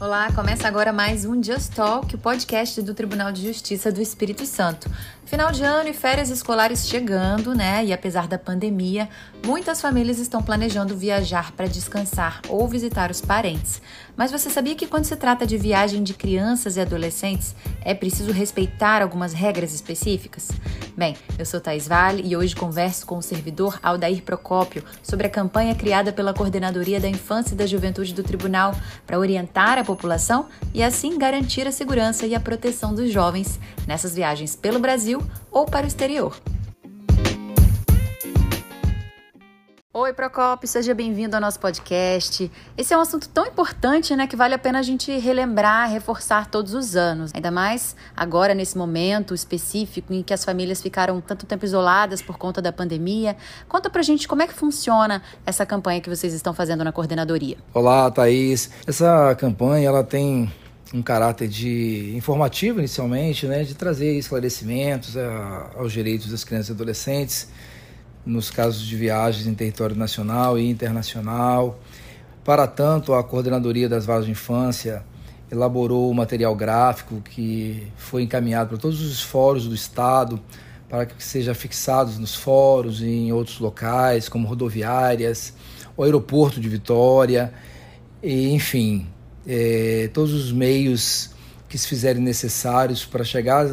Olá, começa agora mais um Just Talk, o podcast do Tribunal de Justiça do Espírito Santo. Final de ano e férias escolares chegando, né? E apesar da pandemia, muitas famílias estão planejando viajar para descansar ou visitar os parentes. Mas você sabia que quando se trata de viagem de crianças e adolescentes, é preciso respeitar algumas regras específicas? Bem, eu sou Thais Vale e hoje converso com o servidor Aldair Procópio sobre a campanha criada pela Coordenadoria da Infância e da Juventude do Tribunal para orientar a população e assim garantir a segurança e a proteção dos jovens nessas viagens pelo Brasil ou para o exterior. Oi, Procopio, seja bem-vindo ao nosso podcast. Esse é um assunto tão importante, né, que vale a pena a gente relembrar, reforçar todos os anos. Ainda mais agora, nesse momento específico em que as famílias ficaram tanto tempo isoladas por conta da pandemia. Conta pra gente como é que funciona essa campanha que vocês estão fazendo na coordenadoria. Olá, Thaís. Essa campanha, ela tem um caráter de informativo inicialmente, né, de trazer esclarecimentos a, aos direitos das crianças e adolescentes nos casos de viagens em território nacional e internacional. Para tanto, a Coordenadoria das Vagas de Infância elaborou o material gráfico que foi encaminhado para todos os fóruns do Estado para que seja fixados nos fóruns e em outros locais, como rodoviárias, o aeroporto de Vitória, e, enfim, é, todos os meios que se fizerem necessários para chegar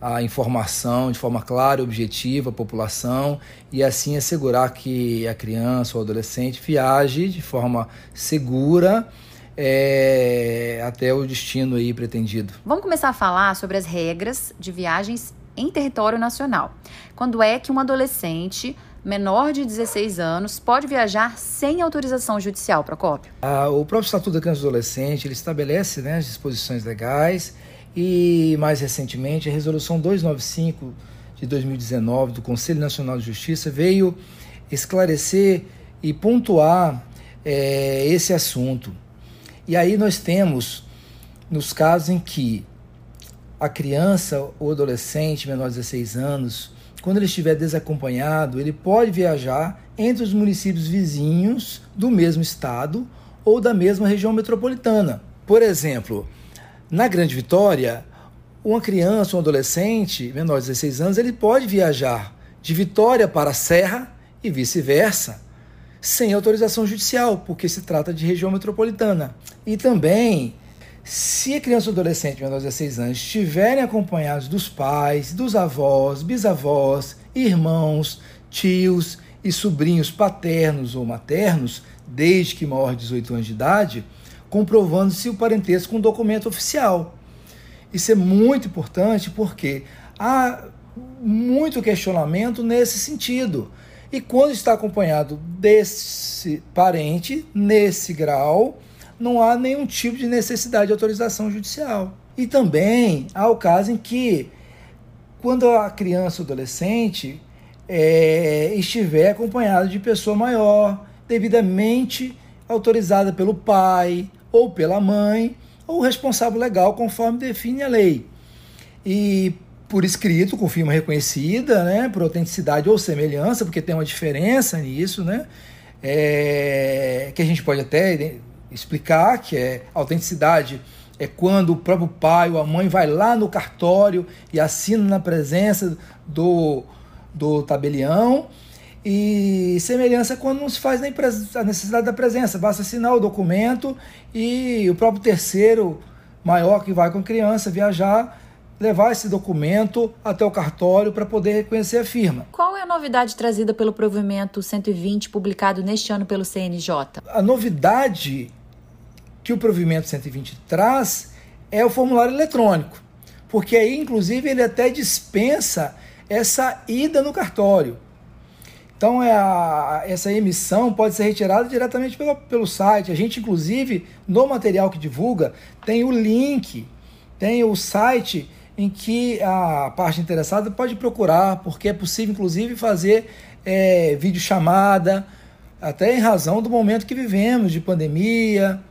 a informação de forma clara e objetiva à população e assim assegurar que a criança ou adolescente viaje de forma segura é, até o destino aí pretendido. Vamos começar a falar sobre as regras de viagens em território nacional. Quando é que um adolescente menor de 16 anos pode viajar sem autorização judicial, Procópio? Ah, o próprio Estatuto da Criança e Adolescente ele estabelece né, as disposições legais e, mais recentemente, a Resolução 295 de 2019 do Conselho Nacional de Justiça veio esclarecer e pontuar é, esse assunto. E aí nós temos, nos casos em que a criança ou adolescente menor de 16 anos, quando ele estiver desacompanhado, ele pode viajar entre os municípios vizinhos do mesmo estado ou da mesma região metropolitana. Por exemplo, na Grande Vitória, uma criança, um adolescente menor de 16 anos, ele pode viajar de Vitória para a Serra e vice-versa, sem autorização judicial, porque se trata de região metropolitana. E também, se a criança ou adolescente menor de 16 anos estiverem acompanhados dos pais, dos avós, bisavós, irmãos, tios e sobrinhos paternos ou maternos, desde que maior de 18 anos de idade, comprovando-se o parentesco com um documento oficial. Isso é muito importante porque há muito questionamento nesse sentido. E quando está acompanhado desse parente, nesse grau, não há nenhum tipo de necessidade de autorização judicial. E também há o caso em que, quando a criança ou adolescente é, estiver acompanhado de pessoa maior, devidamente autorizada pelo pai, ou pela mãe, ou responsável legal, conforme define a lei. E por escrito, com firma reconhecida, né, por autenticidade ou semelhança, porque tem uma diferença nisso, né, é, que a gente pode até explicar, que é autenticidade é quando o próprio pai ou a mãe vai lá no cartório e assina na presença do, do tabelião, e semelhança quando não se faz nem a necessidade da presença, basta assinar o documento e o próprio terceiro maior que vai com a criança viajar levar esse documento até o cartório para poder reconhecer a firma. Qual é a novidade trazida pelo provimento 120 publicado neste ano pelo CNJ? A novidade que o provimento 120 traz é o formulário eletrônico, porque aí inclusive ele até dispensa essa ida no cartório. Então, é a, essa emissão pode ser retirada diretamente pelo, pelo site. A gente, inclusive, no material que divulga, tem o link, tem o site em que a parte interessada pode procurar, porque é possível, inclusive, fazer é, videochamada, até em razão do momento que vivemos, de pandemia.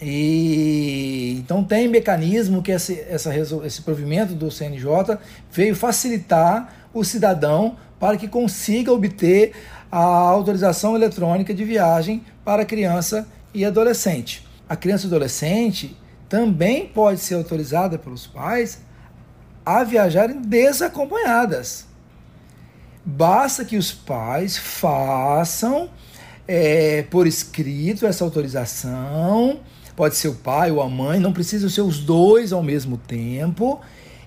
E então tem mecanismo que esse, essa, esse provimento do CNJ veio facilitar o cidadão para que consiga obter a autorização eletrônica de viagem para criança e adolescente. a criança e adolescente também pode ser autorizada pelos pais a viajarem desacompanhadas. Basta que os pais façam é, por escrito essa autorização. Pode ser o pai ou a mãe, não precisam ser os dois ao mesmo tempo.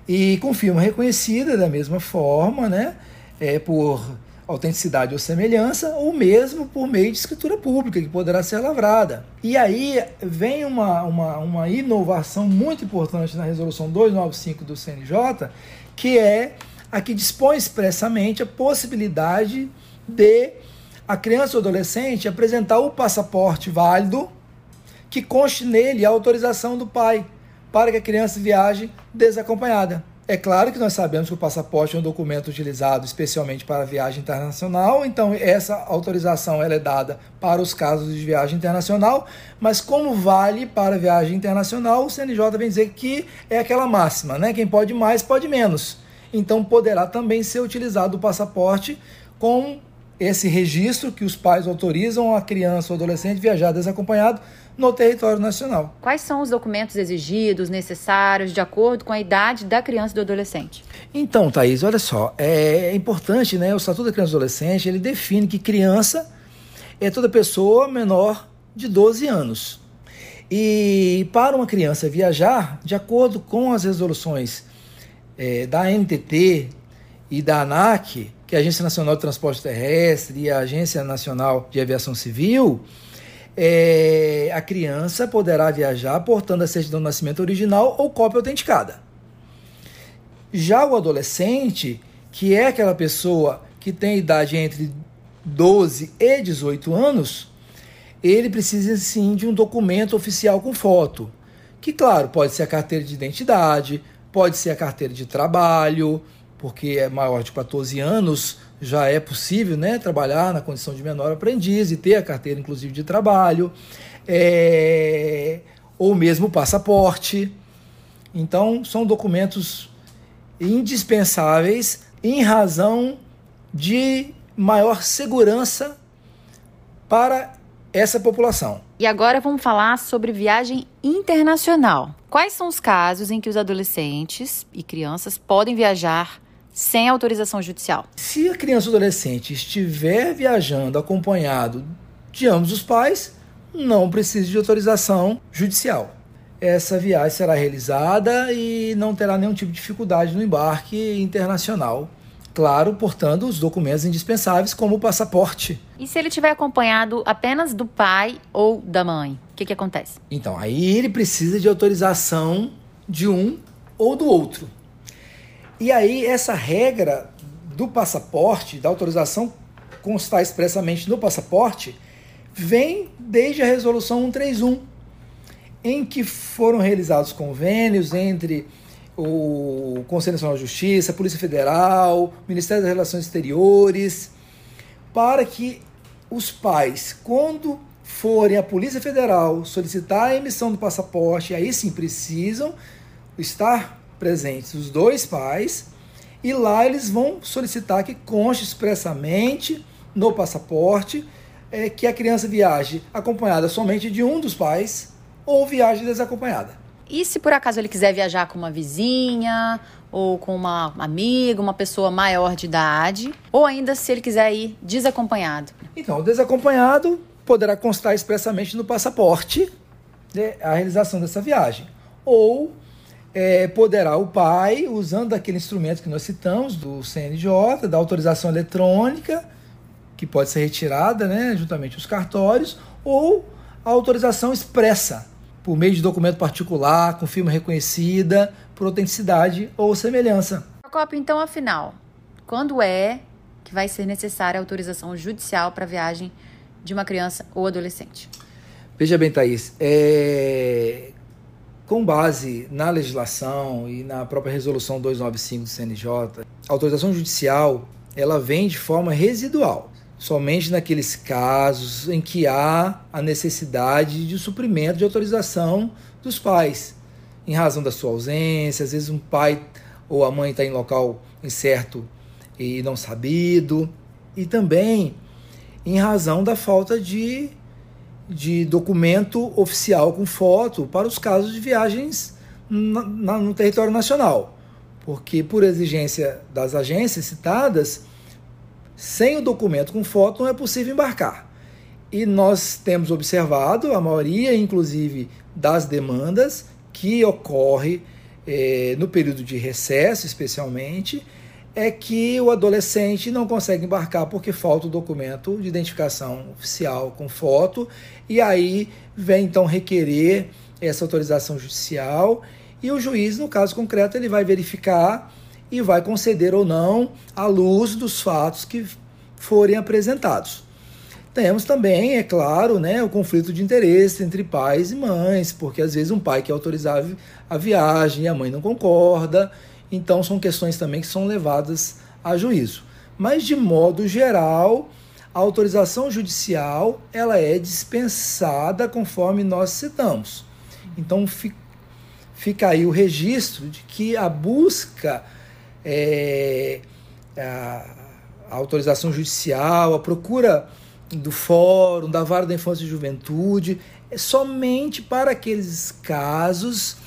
E com firma reconhecida da mesma forma, né? É, por autenticidade ou semelhança, ou mesmo por meio de escritura pública, que poderá ser lavrada. E aí vem uma, uma, uma inovação muito importante na resolução 295 do CNJ, que é a que dispõe expressamente a possibilidade de a criança ou adolescente apresentar o passaporte válido que conste nele a autorização do pai para que a criança viaje desacompanhada. É claro que nós sabemos que o passaporte é um documento utilizado especialmente para viagem internacional, então essa autorização ela é dada para os casos de viagem internacional, mas como vale para viagem internacional, o CNJ vem dizer que é aquela máxima, né? Quem pode mais, pode menos. Então poderá também ser utilizado o passaporte com esse registro que os pais autorizam a criança ou adolescente viajar desacompanhado no território nacional. Quais são os documentos exigidos, necessários, de acordo com a idade da criança e do adolescente? Então, Thaís, olha só, é importante, né? O Estatuto da Criança e do Adolescente, ele define que criança é toda pessoa menor de 12 anos. E para uma criança viajar, de acordo com as resoluções é, da NTT e da ANAC, que a Agência Nacional de Transporte Terrestre e a Agência Nacional de Aviação Civil, é, a criança poderá viajar portando a certidão de nascimento original ou cópia autenticada. Já o adolescente, que é aquela pessoa que tem idade entre 12 e 18 anos, ele precisa sim de um documento oficial com foto. Que, claro, pode ser a carteira de identidade, pode ser a carteira de trabalho, porque é maior de 14 anos, já é possível né, trabalhar na condição de menor aprendiz e ter a carteira, inclusive, de trabalho, é, ou mesmo o passaporte. Então, são documentos indispensáveis em razão de maior segurança para essa população. E agora vamos falar sobre viagem internacional. Quais são os casos em que os adolescentes e crianças podem viajar sem autorização judicial. Se a criança ou adolescente estiver viajando acompanhado de ambos os pais, não precisa de autorização judicial. Essa viagem será realizada e não terá nenhum tipo de dificuldade no embarque internacional. Claro, portando os documentos indispensáveis, como o passaporte. E se ele tiver acompanhado apenas do pai ou da mãe, o que, que acontece? Então, aí ele precisa de autorização de um ou do outro. E aí, essa regra do passaporte, da autorização constar expressamente no passaporte, vem desde a Resolução 131, em que foram realizados convênios entre o Conselho Nacional de Justiça, Polícia Federal, Ministério das Relações Exteriores, para que os pais, quando forem à Polícia Federal solicitar a emissão do passaporte, aí sim precisam estar presentes os dois pais e lá eles vão solicitar que conste expressamente no passaporte é, que a criança viaje acompanhada somente de um dos pais ou viaje desacompanhada. E se por acaso ele quiser viajar com uma vizinha ou com uma amiga, uma pessoa maior de idade, ou ainda se ele quiser ir desacompanhado? Então, o desacompanhado poderá constar expressamente no passaporte né, a realização dessa viagem. Ou é, poderá o pai, usando aquele instrumento que nós citamos, do CNJ, da autorização eletrônica, que pode ser retirada, né, juntamente os cartórios, ou a autorização expressa, por meio de documento particular, com firma reconhecida, por autenticidade ou semelhança. Procopio, então, afinal, quando é que vai ser necessária a autorização judicial para a viagem de uma criança ou adolescente? Veja bem, Thaís, é com base na legislação e na própria resolução 295 do CNJ, a autorização judicial ela vem de forma residual, somente naqueles casos em que há a necessidade de suprimento de autorização dos pais, em razão da sua ausência, às vezes um pai ou a mãe está em local incerto e não sabido, e também em razão da falta de de documento oficial com foto para os casos de viagens na, na, no território nacional. Porque, por exigência das agências citadas, sem o documento com foto não é possível embarcar. E nós temos observado, a maioria, inclusive, das demandas que ocorre eh, no período de recesso, especialmente, é que o adolescente não consegue embarcar porque falta o documento de identificação oficial com foto, e aí vem então requerer essa autorização judicial, e o juiz, no caso concreto, ele vai verificar e vai conceder ou não à luz dos fatos que forem apresentados. Temos também, é claro, né, o conflito de interesse entre pais e mães, porque às vezes um pai quer autorizar a viagem e a mãe não concorda, então são questões também que são levadas a juízo. Mas de modo geral, a autorização judicial ela é dispensada conforme nós citamos. Então fica aí o registro de que a busca é, a, a autorização judicial, a procura do fórum, da vara da infância e juventude, é somente para aqueles casos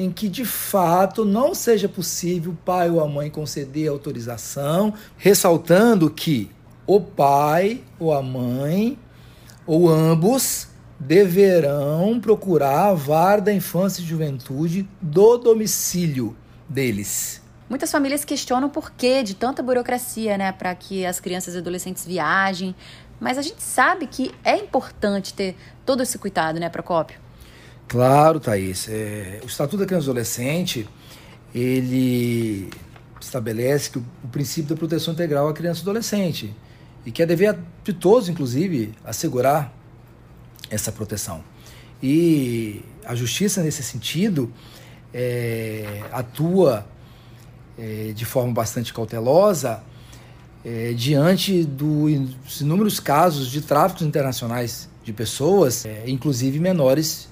em que de fato não seja possível o pai ou a mãe conceder autorização, ressaltando que o pai ou a mãe ou ambos deverão procurar a vara da infância e juventude do domicílio deles. Muitas famílias questionam o porquê de tanta burocracia, né, para que as crianças e adolescentes viajem, mas a gente sabe que é importante ter todo esse cuidado, né, Procópio? Claro, Thaís. É, o Estatuto da Criança e Adolescente, ele estabelece que o, o, princípio da proteção integral à criança e adolescente e que é dever de todos, inclusive, assegurar essa proteção. E a justiça, nesse sentido, é, atua é, de forma bastante cautelosa é, diante dos inúmeros casos de tráficos internacionais de pessoas, é, inclusive menores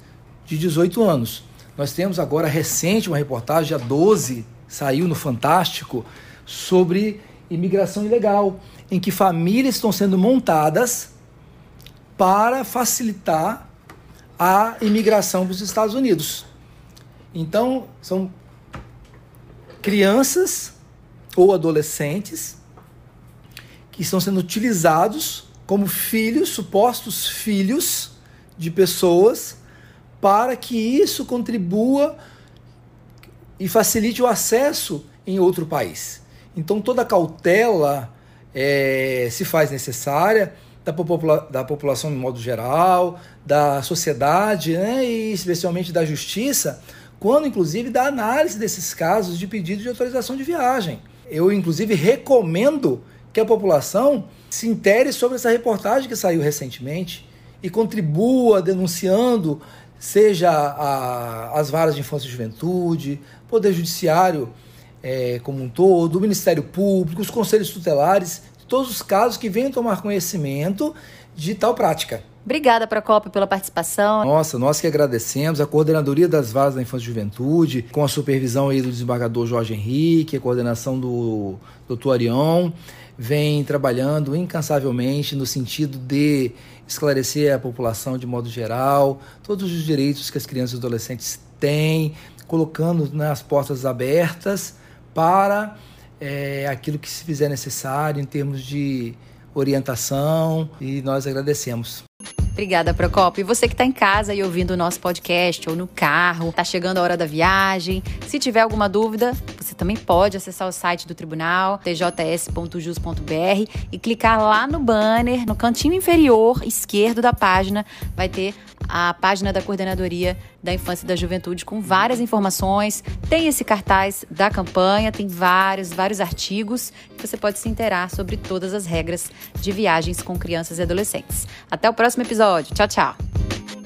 de 18 anos. Nós temos agora recente uma reportagem, a 12, saiu no Fantástico, sobre imigração ilegal, em que famílias estão sendo montadas para facilitar a imigração para os Estados Unidos. Então, são crianças ou adolescentes que estão sendo utilizados como filhos, supostos filhos de pessoas para que isso contribua e facilite o acesso em outro país. Então, toda cautela é, se faz necessária da, popula da população de modo geral, da sociedade né, e especialmente da justiça, quando inclusive da análise desses casos de pedido de autorização de viagem. Eu, inclusive, recomendo que a população se intere sobre essa reportagem que saiu recentemente e contribua denunciando seja a, as varas de infância e juventude, Poder Judiciário é, como um todo, o Ministério Público, os conselhos tutelares, todos os casos que venham tomar conhecimento de tal prática. Obrigada, Procopio, pela participação. Nossa, nós que agradecemos a Coordenadoria das Varas da Infância e Juventude, com a supervisão aí do desembargador Jorge Henrique, a coordenação do Dr. Arião, vem trabalhando incansavelmente no sentido de esclarecer a população de modo geral, todos os direitos que as crianças e adolescentes têm, colocando né, as portas abertas para é, aquilo que se fizer necessário em termos de orientação e nós agradecemos. Obrigada, Procopio. E você que está em casa e ouvindo o nosso podcast ou no carro, está chegando a hora da viagem. Se tiver alguma dúvida, você também pode acessar o site do tribunal, tjs.jus.br, e clicar lá no banner, no cantinho inferior esquerdo da página, vai ter a página da Coordenadoria da Infância e da Juventude com várias informações. Tem esse cartaz da campanha, tem vários, vários artigos que você pode se inteirar sobre todas as regras de viagens com crianças e adolescentes. Até o próximo episódio. Tchau, tchau.